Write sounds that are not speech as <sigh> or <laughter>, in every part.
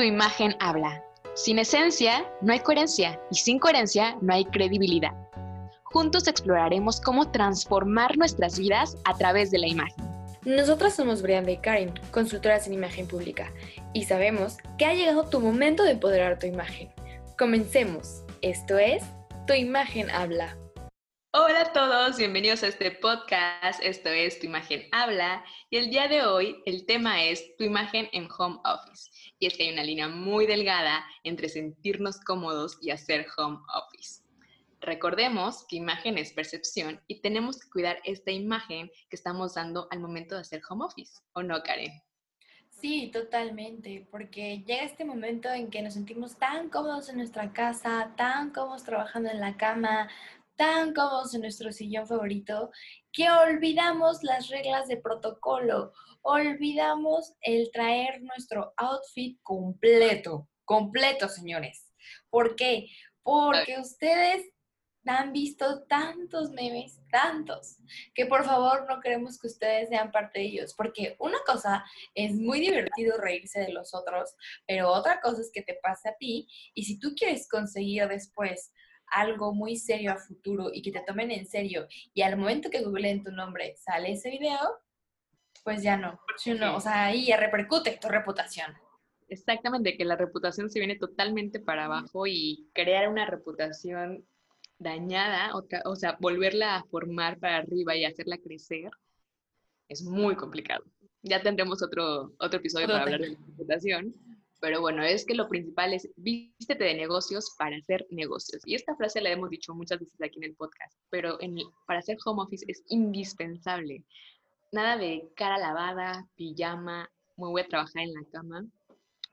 Tu imagen habla. Sin esencia no hay coherencia y sin coherencia no hay credibilidad. Juntos exploraremos cómo transformar nuestras vidas a través de la imagen. Nosotras somos Brianda y Karen, consultoras en imagen pública, y sabemos que ha llegado tu momento de empoderar tu imagen. Comencemos. Esto es Tu imagen habla. Hola a todos, bienvenidos a este podcast. Esto es Tu imagen habla y el día de hoy el tema es Tu imagen en home office. Y es que hay una línea muy delgada entre sentirnos cómodos y hacer home office. Recordemos que imagen es percepción y tenemos que cuidar esta imagen que estamos dando al momento de hacer home office, ¿o no, Karen? Sí, totalmente, porque llega este momento en que nos sentimos tan cómodos en nuestra casa, tan cómodos trabajando en la cama, tan cómodos en nuestro sillón favorito que olvidamos las reglas de protocolo, olvidamos el traer nuestro outfit completo, completo, señores. ¿Por qué? Porque ustedes han visto tantos memes, tantos, que por favor no queremos que ustedes sean parte de ellos, porque una cosa es muy divertido reírse de los otros, pero otra cosa es que te pase a ti y si tú quieres conseguir después algo muy serio a futuro y que te tomen en serio y al momento que googleen tu nombre sale ese video, pues ya no. o sea, ahí ya repercute tu reputación. Exactamente, que la reputación se viene totalmente para abajo y crear una reputación dañada, otra, o sea, volverla a formar para arriba y hacerla crecer, es muy complicado. Ya tendremos otro, otro episodio para hablar de la reputación, pero bueno, es que lo principal es vístete de negocios para hacer negocios. Y esta frase la hemos dicho muchas veces aquí en el podcast, pero en para hacer home office es indispensable. Nada de cara lavada, pijama, me voy a trabajar en la cama.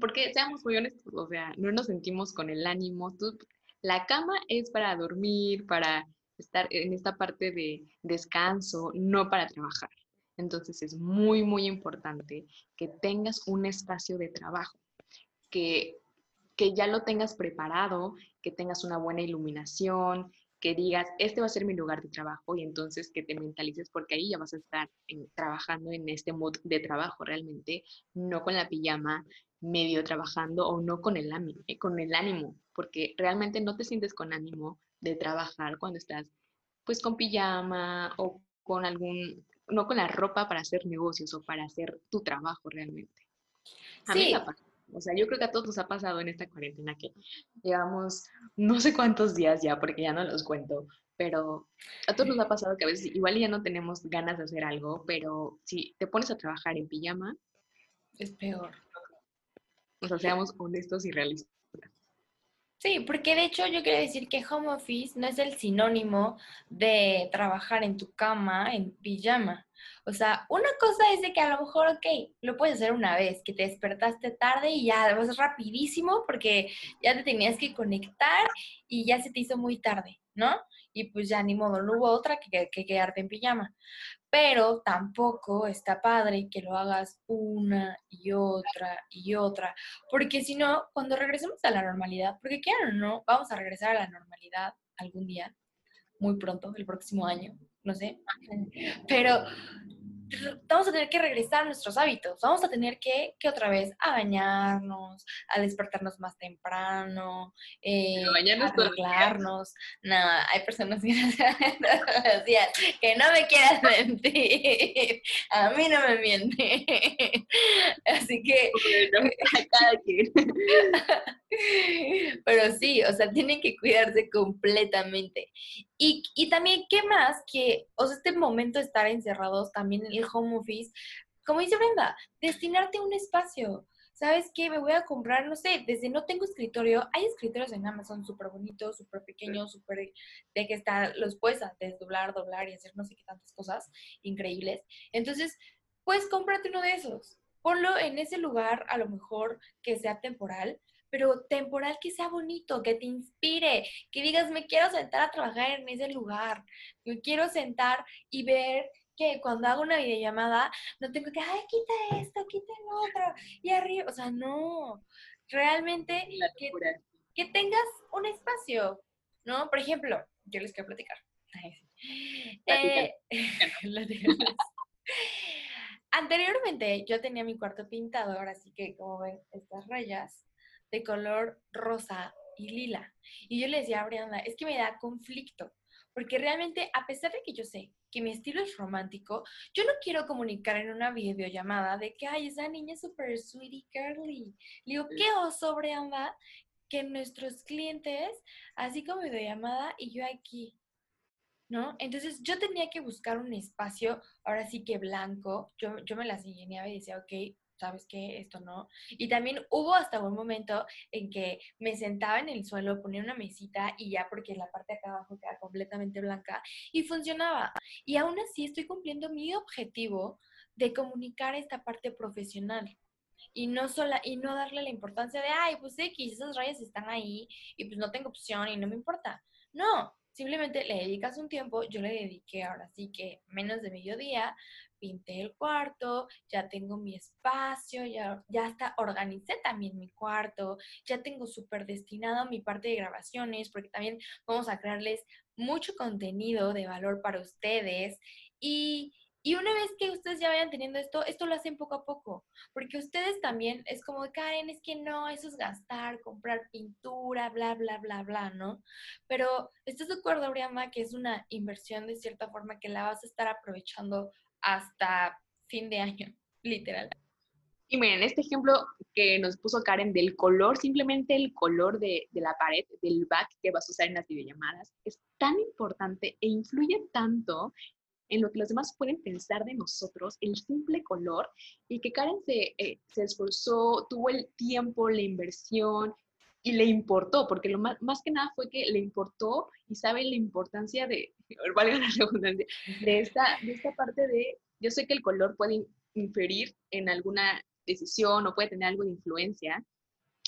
Porque seamos muy honestos, o sea, no nos sentimos con el ánimo. la cama es para dormir, para estar en esta parte de descanso, no para trabajar. Entonces es muy, muy importante que tengas un espacio de trabajo que, que ya lo tengas preparado, que tengas una buena iluminación, que digas, este va a ser mi lugar de trabajo y entonces que te mentalices porque ahí ya vas a estar trabajando en este mood de trabajo realmente, no con la pijama medio trabajando o no con el, eh, con el ánimo, porque realmente no te sientes con ánimo de trabajar cuando estás pues con pijama o con algún, no con la ropa para hacer negocios o para hacer tu trabajo realmente. A sí. O sea, yo creo que a todos nos ha pasado en esta cuarentena que llevamos no sé cuántos días ya, porque ya no los cuento, pero a todos nos ha pasado que a veces igual ya no tenemos ganas de hacer algo, pero si te pones a trabajar en pijama, es peor. O sea, seamos honestos y realistas. Sí, porque de hecho yo quiero decir que home office no es el sinónimo de trabajar en tu cama en pijama. O sea, una cosa es de que a lo mejor, ok, lo puedes hacer una vez, que te despertaste tarde y ya vas rapidísimo porque ya te tenías que conectar y ya se te hizo muy tarde, ¿no? Y pues ya ni modo, no hubo otra que, que quedarte en pijama. Pero tampoco está padre que lo hagas una y otra y otra, porque si no, cuando regresemos a la normalidad, porque quieran o no, vamos a regresar a la normalidad algún día, muy pronto, el próximo año, no sé. Pero vamos a tener que regresar a nuestros hábitos, vamos a tener que, que otra vez a bañarnos, a despertarnos más temprano, eh, a arreglarnos. No, hay personas que <laughs> no me quieras <laughs> mentir, a mí no me miente. <laughs> Así que... Pero sí, o sea, tienen que cuidarse completamente. Y, y también, ¿qué más? Que, o sea, este momento de estar encerrados también en el home office, como dice Brenda, destinarte un espacio. ¿Sabes qué? Me voy a comprar, no sé, desde no tengo escritorio, hay escritorios en Amazon súper bonitos, súper pequeños, súper de que está, los puedes desdoblar, doblar y hacer no sé qué tantas cosas increíbles. Entonces, pues cómprate uno de esos. Ponlo en ese lugar, a lo mejor que sea temporal, pero temporal que sea bonito, que te inspire, que digas, me quiero sentar a trabajar en ese lugar, me quiero sentar y ver que cuando hago una videollamada no tengo que, ay, quita esto, quita el otro, y arriba, o sea, no, realmente que, que, tengas un espacio, ¿no? Por ejemplo, yo les quiero platicar. Eh, <laughs> anteriormente yo tenía mi cuarto pintado, ahora sí que como ven estas rayas de color rosa y lila. Y yo le decía a Brianda, es que me da conflicto, porque realmente a pesar de que yo sé que mi estilo es romántico, yo no quiero comunicar en una videollamada de que, ay, esa niña es súper sweetie girly. Le digo, ¿qué oso, Brianda? Que nuestros clientes, así como videollamada y yo aquí, ¿no? Entonces yo tenía que buscar un espacio, ahora sí que blanco, yo, yo me las ingeniaba y decía, ok, ¿sabes qué? Esto no. Y también hubo hasta un momento en que me sentaba en el suelo, ponía una mesita y ya porque la parte de acá abajo queda completamente blanca y funcionaba. Y aún así estoy cumpliendo mi objetivo de comunicar esta parte profesional y no sola y no darle la importancia de, ay, pues X, esas rayas están ahí y pues no tengo opción y no me importa. No, Simplemente le dedicas un tiempo, yo le dediqué ahora sí que menos de mediodía, pinté el cuarto, ya tengo mi espacio, ya, ya hasta organicé también mi cuarto, ya tengo súper destinado mi parte de grabaciones, porque también vamos a crearles mucho contenido de valor para ustedes. Y y una vez que ustedes ya vayan teniendo esto, esto lo hacen poco a poco, porque ustedes también es como, Karen, es que no, eso es gastar, comprar pintura, bla, bla, bla, bla, ¿no? Pero ¿estás de acuerdo, Briama, que es una inversión de cierta forma que la vas a estar aprovechando hasta fin de año, <laughs> literal? Y miren, este ejemplo que nos puso Karen del color, simplemente el color de, de, la pared, del back que vas a usar en las videollamadas, es tan importante e influye tanto en lo que los demás pueden pensar de nosotros, el simple color, y que Karen se, eh, se esforzó, tuvo el tiempo, la inversión y le importó, porque lo más, más, que nada fue que le importó y sabe la importancia de, <laughs> de esta, de esta parte de, yo sé que el color puede inferir en alguna decisión o puede tener algo de influencia,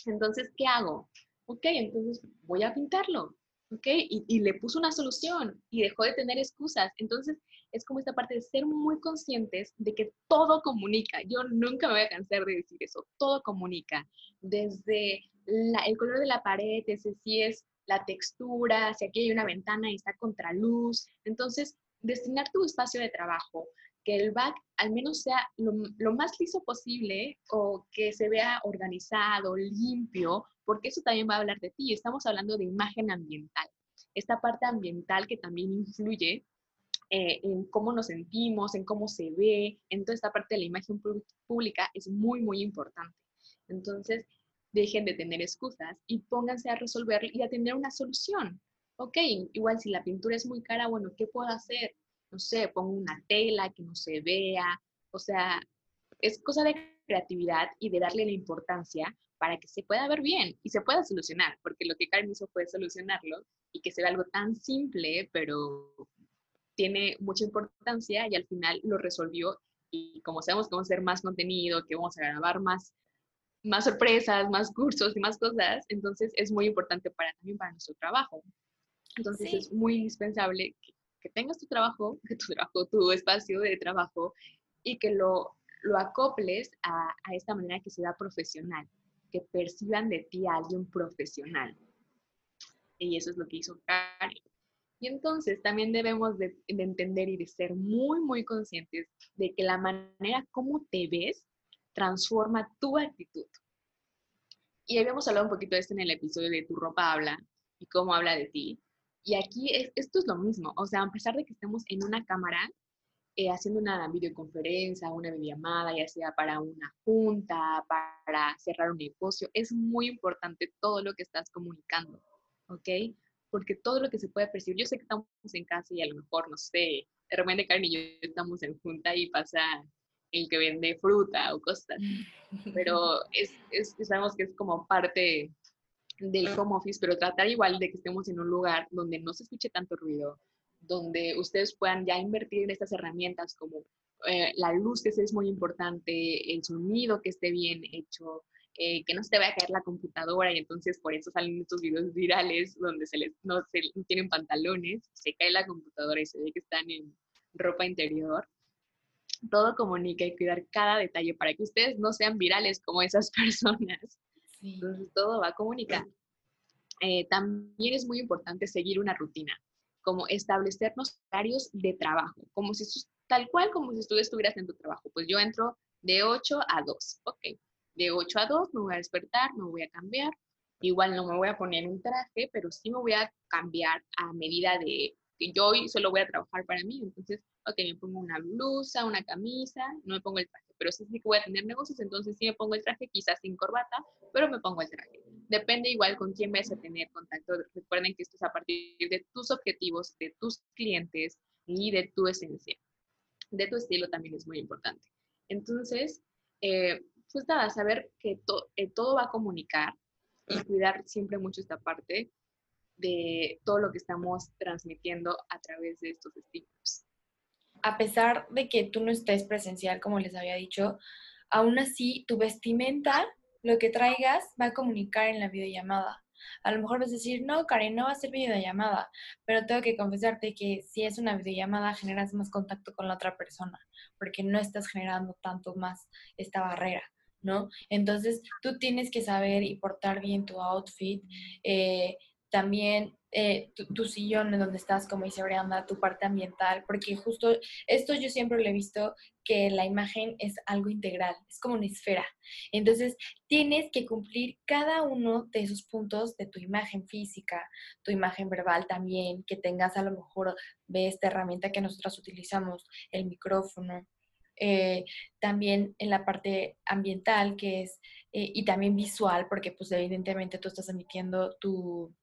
entonces, ¿qué hago? Ok, entonces voy a pintarlo, ¿ok? Y, y, le puso una solución y dejó de tener excusas. Entonces, es como esta parte de ser muy conscientes de que todo comunica. Yo nunca me voy a cansar de decir eso, todo comunica. Desde el color de la pared, desde si es la textura, si aquí hay una ventana y está contraluz. Entonces, destinar tu espacio de trabajo, que el back al menos sea lo, más liso posible o que se vea organizado, limpio, porque eso también va a hablar de ti. Estamos hablando de imagen ambiental. Esta parte ambiental que también influye eh, en cómo nos sentimos, en cómo se ve, en toda esta parte de la imagen pública es muy, muy importante. Entonces, dejen de tener excusas y pónganse a resolver y a tener una solución. Ok, igual si la pintura es muy cara, bueno, ¿qué puedo hacer? No sé, pongo una tela que no se vea. O sea, es cosa de creatividad y de darle la importancia para que se pueda ver bien y se pueda solucionar, porque lo que Karen hizo fue solucionarlo y que se vea algo tan simple, pero tiene mucha importancia y al final lo resolvió y como sabemos que vamos a hacer más contenido, que vamos a grabar más, más sorpresas, más cursos y más cosas, entonces es muy importante para también para nuestro trabajo. Entonces sí. es muy indispensable que, que, tengas tu trabajo, <laughs> que tu trabajo, tu espacio de trabajo y que lo, lo acoples a, a esta manera que sea profesional, que perciban de ti a alguien profesional. Y eso es lo que hizo Karen. Y entonces también debemos de, de, entender y de ser muy, muy conscientes de que la manera como te ves transforma tu actitud. Y habíamos hablado un poquito de esto en el episodio de Tu ropa habla y cómo habla de ti. Y aquí es, esto es lo mismo, o sea, a pesar de que estemos en una cámara eh, haciendo una videoconferencia, una videollamada, ya sea para una junta, para cerrar un negocio, es muy importante todo lo que estás comunicando, ¿ok? porque todo lo que se puede percibir, yo sé que estamos en casa y a lo mejor, no sé, de repente Karen y yo estamos en junta y pasa el que vende fruta o cosas, pero <laughs> es, es, sabemos que es como parte del home office, pero tratar igual de que estemos en un lugar donde no se escuche tanto ruido, donde ustedes puedan ya invertir en estas herramientas como eh, la luz que es muy importante, el sonido que esté bien hecho, eh, que no se te vaya a caer la computadora y entonces por eso salen estos videos virales donde se les, no, se, no tienen pantalones, se cae la computadora y se ve que están en ropa interior. Todo comunica y cuidar cada detalle para que ustedes no sean virales como esas <laughs> personas. Sí. Entonces todo va a comunicar. Eh, también es muy importante seguir una rutina, como establecernos horarios de trabajo, como si tal cual como si tú estuvieras en tu trabajo. Pues yo entro de 8 a 2, ok. De 8 a 2 me voy a despertar, me voy a cambiar. Igual no me voy a poner un traje, pero sí me voy a cambiar a medida de que yo hoy solo voy a trabajar para mí. Entonces, ok, me pongo una blusa, una camisa, no me pongo el traje. Pero si sí que voy a tener negocios, entonces sí me pongo el traje, quizás sin corbata, pero me pongo el traje. Depende igual con quién vayas a tener contacto. Recuerden que esto es a partir de tus objetivos, de tus clientes y de tu esencia. De tu estilo también es muy importante. Entonces, eh, pues nada, saber que eh, todo va a comunicar y cuidar siempre mucho esta parte de todo lo que estamos transmitiendo a través de estos estímulos. A pesar de que tú no estés presencial, como les había dicho, aún así tu vestimenta, lo que traigas, va a comunicar en la videollamada. A lo mejor vas a decir, no, Karen, no va a ser videollamada, pero tengo que confesarte que si es una videollamada generas más contacto con la otra persona, porque no estás generando tanto más esta barrera. ¿No? Entonces, tú tienes que saber y portar bien tu outfit, eh, también eh, tu, sillón en donde estás, como dice Brianda, tu parte ambiental, porque justo esto yo siempre lo he visto que la imagen es algo integral, es como una esfera. Entonces, tienes que cumplir cada uno de esos puntos de tu imagen física, tu imagen verbal también, que tengas a lo mejor de esta herramienta que nosotros utilizamos, el micrófono. Eh, también en la parte ambiental, que es, eh, y también visual, porque pues evidentemente tú estás emitiendo tu,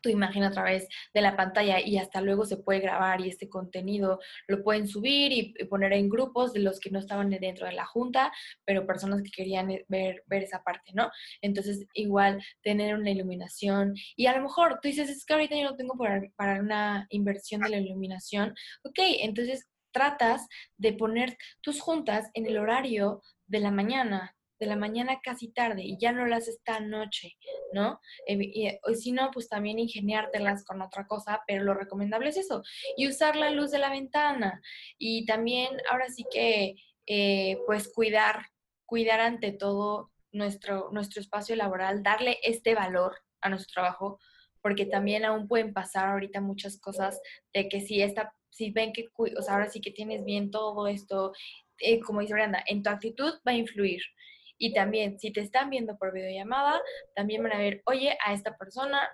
tu imagen a través de la pantalla y hasta luego se puede grabar y este contenido lo pueden subir y, poner en grupos de los que no estaban dentro de la junta, pero personas que querían eh, ver, ver esa parte, ¿no? Entonces, igual tener una iluminación y a lo mejor tú dices, es que ahorita yo no tengo para, para una inversión de la iluminación, ok, entonces tratas de poner tus juntas en el horario de la mañana, de la mañana casi tarde y ya no las esta noche, ¿no? Y, si no, pues también ingeniártelas con otra cosa, pero lo recomendable es eso, y usar la luz de la ventana. Y también, ahora sí que, eh, pues cuidar, cuidar ante todo nuestro, nuestro espacio laboral, darle este valor a nuestro trabajo, porque también aún pueden pasar ahorita muchas cosas de que si esta si ven que, o sea, ahora sí que tienes bien todo esto, eh, como dice Brenda, en tu actitud va a influir. Y también, si te están viendo por videollamada, también van a ver, oye, a esta persona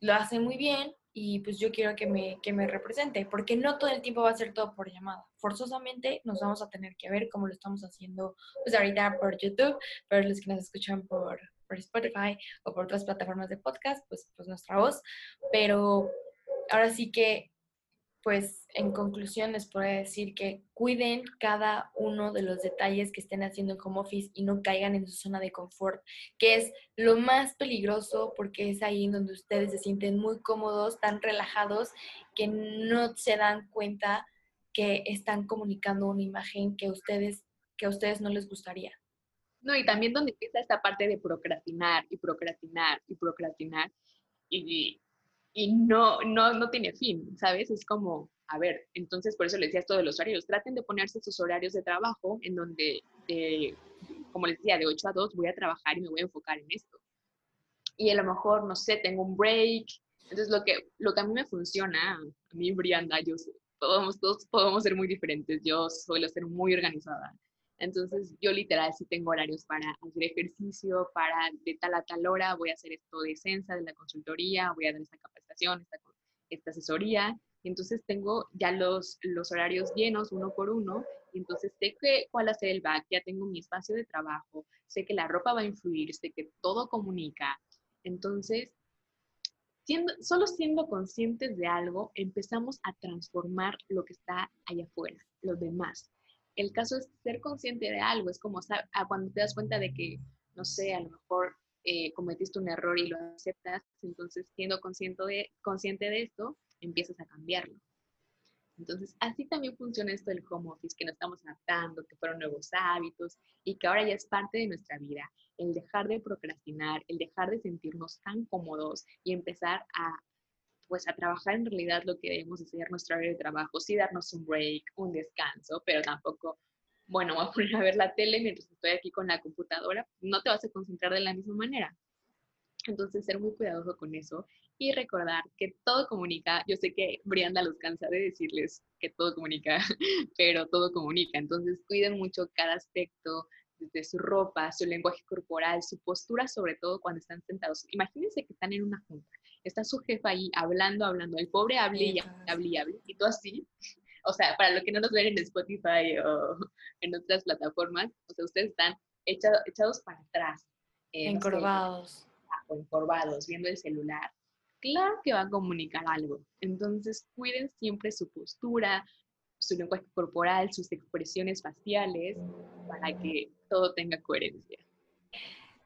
lo hace muy bien y pues yo quiero que me, que me represente, porque no todo el tiempo va a ser todo por llamada. Forzosamente nos vamos a tener que ver como lo estamos haciendo pues ahorita por YouTube, pero los que nos escuchan por, por Spotify o por otras plataformas de podcast, pues, pues nuestra voz. Pero ahora sí que pues en conclusión les puedo decir que cuiden cada uno de los detalles que estén haciendo en home office y no caigan en su zona de confort, que es lo más peligroso porque es ahí donde ustedes se sienten muy cómodos, tan relajados, que no se dan cuenta que están comunicando una imagen que, ustedes, que a ustedes no les gustaría. No, y también donde empieza esta parte de procrastinar y procrastinar y procrastinar. Y, y no, no, no tiene fin, ¿sabes? Es como, a ver, entonces por eso les decía esto de los horarios, traten de ponerse sus horarios de trabajo en donde, eh, como les decía, de 8 a 2 voy a trabajar y me voy a enfocar en esto. Y a lo mejor, no sé, tengo un break. Entonces, lo que, lo que a mí me funciona, a mí, Brianda, yo, todos, todos podemos ser muy diferentes. Yo suelo ser muy organizada. Entonces, yo literal sí tengo horarios para hacer ejercicio, para de tal a tal hora voy a hacer esto de Sensa, de la consultoría, voy a dar esta capacitación, esta, asesoría. Entonces tengo ya los, los horarios llenos uno por uno. Entonces sé que, cuál hacer el back, ya tengo mi espacio de trabajo, sé que la ropa va a influir, sé que todo comunica. Entonces, siendo, solo siendo conscientes de algo, empezamos a transformar lo que está allá afuera, los demás el caso es ser consciente de algo, es como a cuando te das cuenta de que, no sé, a lo mejor eh, cometiste un error y lo aceptas, entonces siendo consciente de, consciente de esto, empiezas a cambiarlo. Entonces, así también funciona esto del home office, que nos estamos adaptando, que fueron nuevos hábitos y que ahora ya es parte de nuestra vida. El dejar de procrastinar, el dejar de sentirnos tan cómodos y empezar a pues a trabajar en realidad lo que debemos hacer, nuestro área de trabajo, sí darnos un break, un descanso, pero tampoco, bueno, voy a <laughs> poner a ver la tele mientras estoy aquí con la computadora, no te vas a concentrar de la misma manera. Entonces, ser muy cuidadoso con eso y recordar que todo comunica. Yo sé que Brianda los cansa de decirles que todo comunica, <laughs> pero todo comunica. Entonces, cuiden mucho cada aspecto desde su ropa, su lenguaje corporal, su postura, sobre todo cuando están sentados. Imagínense que están en una junta, está su jefa ahí hablando, hablando, el pobre hable y hable y hable, y tú así. <laughs> O sea, para lo que no nos ven en Spotify o <laughs> en otras plataformas, o sea, ustedes están echados para atrás. Eh, encorvados. o encorvados, viendo el celular. Claro que va a comunicar algo. Entonces, cuiden siempre su postura, su lenguaje corporal, sus expresiones faciales, para que todo tenga coherencia.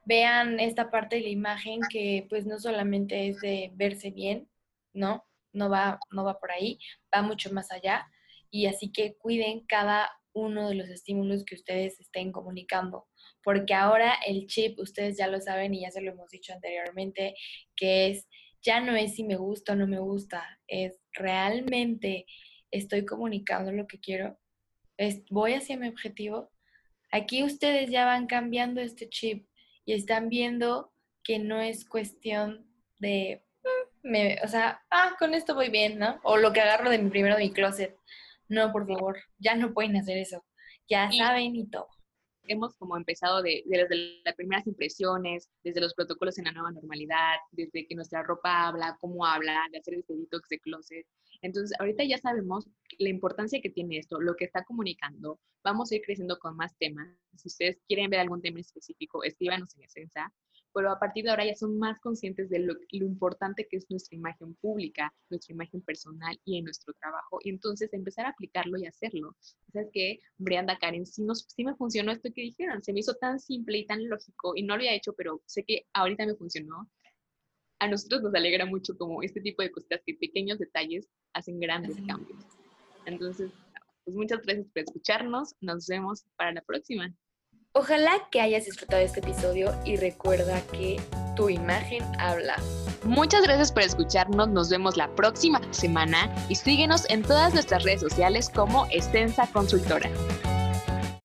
Vean esta parte de la imagen que pues no solamente es de verse bien, ¿no? No va, no va por ahí, va mucho más allá. Y así que cuiden cada uno de los estímulos que ustedes estén comunicando, porque ahora el chip, ustedes ya lo saben y ya se lo hemos dicho anteriormente, que es, ya no es si me gusta o no me gusta, es realmente estoy comunicando lo que quiero, es, voy hacia mi objetivo. Aquí ustedes ya van cambiando este chip y están viendo que no es cuestión de, mm, me, o sea, ah, con esto voy bien, ¿no? O lo que agarro de mi primero de mi closet. No, por favor, ya no pueden hacer eso. Ya saben y todo hemos como empezado de, desde las primeras impresiones, desde los protocolos en la nueva normalidad, desde que nuestra ropa habla, cómo habla, de hacer este detox de closet, entonces, ahorita ya sabemos la importancia que tiene esto, lo que está comunicando. Vamos a ir creciendo con más temas. Si ustedes quieren ver algún tema específico, escríbanos en Esencia. Pero a partir de ahora ya son más conscientes de lo, importante que es nuestra imagen pública, nuestra imagen personal y en nuestro trabajo. Y entonces empezar a aplicarlo y hacerlo. ¿Sabes que Brianda, Karen, sí, nos, sí me funcionó esto que dijeron. Se me hizo tan simple y tan lógico y no lo había hecho, pero sé que ahorita me funcionó a nosotros nos alegra mucho como este tipo de cosas que pequeños detalles hacen grandes cambios. Entonces, pues muchas gracias por escucharnos. Nos vemos para la próxima. Ojalá que hayas disfrutado este episodio y recuerda que tu imagen habla. Muchas gracias por escucharnos. Nos vemos la próxima semana y síguenos en todas nuestras redes sociales como Extensa Consultora.